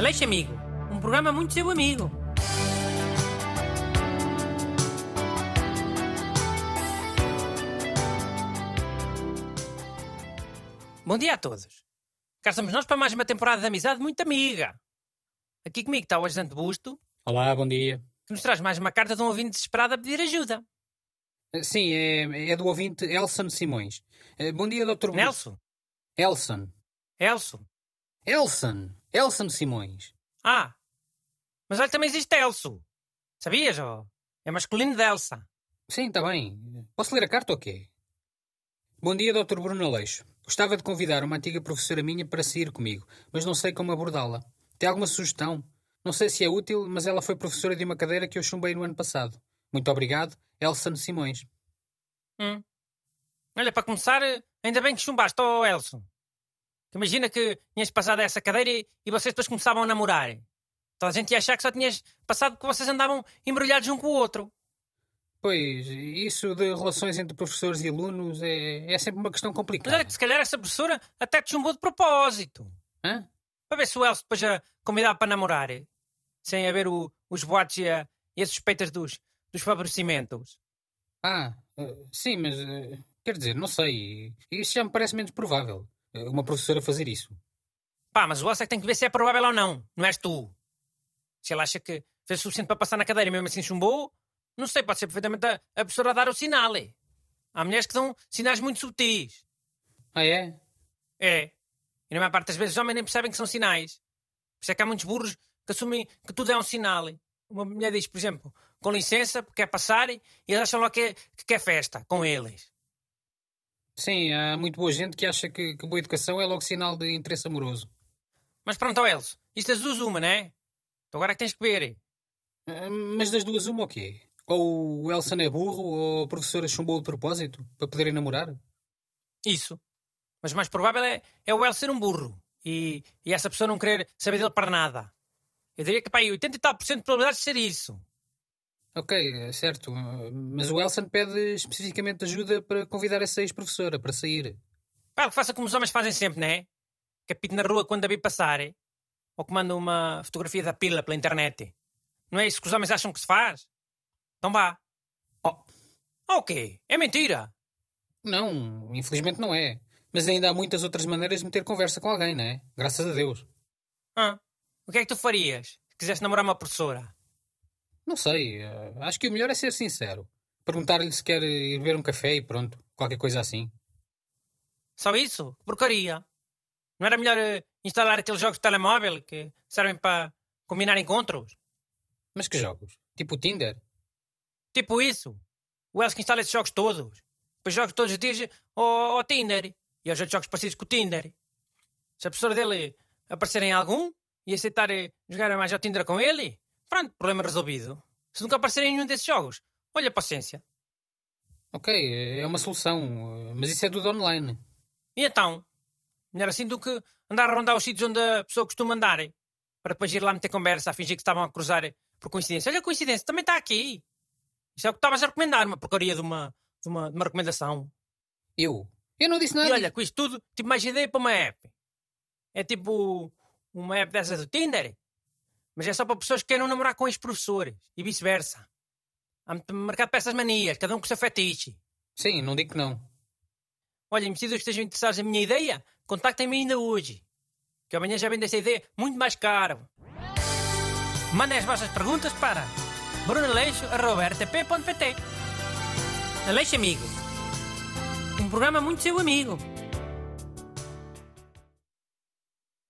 Aleixo Amigo, um programa muito seu amigo. Bom dia a todos. Cá estamos nós para mais uma temporada de amizade muito amiga. Aqui comigo está o ajudante Busto, Olá, bom dia. que nos traz mais uma carta de um ouvinte desesperado a pedir ajuda. Eh, Sim, é, é do ouvinte Elson Simões. Eh, Bom dia, Dr. Busto. Nelson? Elson. Elson? Elson. Elson Simões. Ah, mas olha, também existe Elso. Sabias, ó? É masculino de Elsa. Sim, está bem. Posso ler a carta ou quê? Bom dia, Dr. Bruno Aleixo. Gostava de convidar uma antiga professora minha para sair comigo, mas não sei como abordá-la. Tem alguma sugestão? Não sei se é útil, mas ela foi professora de uma cadeira que eu chumbei no ano passado. Muito obrigado, Elson Simões. Hum. Olha, para começar, ainda bem que chumbaste, ó Elson. Imagina que tinhas passado essa cadeira e, e vocês depois começavam a namorar. Toda a gente ia achar que só tinhas passado que vocês andavam embrulhados um com o outro. Pois, isso de relações entre professores e alunos é, é sempre uma questão Mas complicada. olha que se calhar essa professora até te chumbou de propósito. Hã? Para ver se o Elson depois a convidava para namorar. Sem haver o- os boatos e, a- e as suspeitas dos, dos favorecimentos. Ah, eh, sim, mas eh, quer dizer, não sei. Isso já me parece menos provável. Eh, Uma professora fazer isso. Pá, mas o Elsa é que tem que ver se é provável ou não. Não és tu. Se ele acha que fez o suficiente para passar na cadeira e mesmo assim chumbou, não sei, pode ser perfeitamente a, a professora a dar o sinal. É. Há mulheres que dão sinais muito subtis. Ah, é? É. E na maior parte das vezes os homens nem percebem que são sinais. Por isso é que há muitos burros que assumem que tudo é um sinal. Uma mulher diz, por exemplo, com licença, porque quer passar, e eles acham logo que é, que quer festa com eles. Sim, há muito boa gente que acha que, que boa educação é logo sinal de interesse amoroso. Mas pronto, Elso, isto das duas uma, né? Então agora é que tens que ver. Eh, Mas das duas, uma o quê? Ou o Elson é burro, ou a professora chumbou de propósito para poderem namorar? Isso. Mas o mais provável é, é o El ser um burro. E, e essa pessoa não querer saber dele para nada. Eu diria que pá, aí 80 e tal por cento de probabilidades de ser isso. Ok, é certo. Mas o Elson pede especificamente ajuda para convidar essa ex-professora para sair. Pá, que faça como os homens fazem sempre, né? Que apite na rua quando a vi passar. eh? Ou que manda uma fotografia da pila pela internet. Não é isso que os homens acham que se faz? Então vá. Oh, ok. É mentira. Não, infelizmente não é. Mas ainda há muitas outras maneiras de meter conversa com alguém, não é? Graças a Deus. Ah, o que é que tu farias se quisesse namorar uma professora? Não sei, eh, acho que o melhor é ser sincero. Perguntar-lhe se quer ir beber um café e pronto, qualquer coisa assim. Só isso? Que porcaria. Não era melhor eh, instalar aqueles jogos de telemóvel que servem para combinar encontros? Mas que jogos? Tipo o Tinder? Tipo isso. O que instala esses jogos todos. Depois joga todos os dias ao, ao Tinder. E aos outros jogos parecidos com o Tinder. Se a professora dele aparecer em algum e aceitar eh, jogar mais ao Tinder com ele, pronto, problema resolvido. Se nunca aparecer em nenhum desses jogos, olha paciência. Ok, é uma solução, eh, mas isso é tudo online. E então? Melhor assim do que andar a rondar os sítios onde a pessoa costuma andar. Para depois ir lá meter conversa a fingir que estavam a cruzar por coincidência. Olha a coincidência, também está aqui. Isso é o que estavas a recomendar, uma porcaria de uma, de uma, de uma recomendação. Eu? Eu não disse nada. E olha, com isto tudo, tipo mais ideia para uma app. É tipo uma app dessas do Tinder. Mas é só para pessoas que queiram namorar com ex-professores. E vice-versa. Há muito mercado para essas manias, cada um com o seu fetiche. Sim, não digo que não. Olha, investidores que estejam interessados na minha ideia, contactem-me ainda hoje. Que amanhã já vendo essa ideia muito mais caro. Mandem as vossas perguntas para brunaleixo.rtp.pt Aleixo Amigo. Um programa muito seu amigo.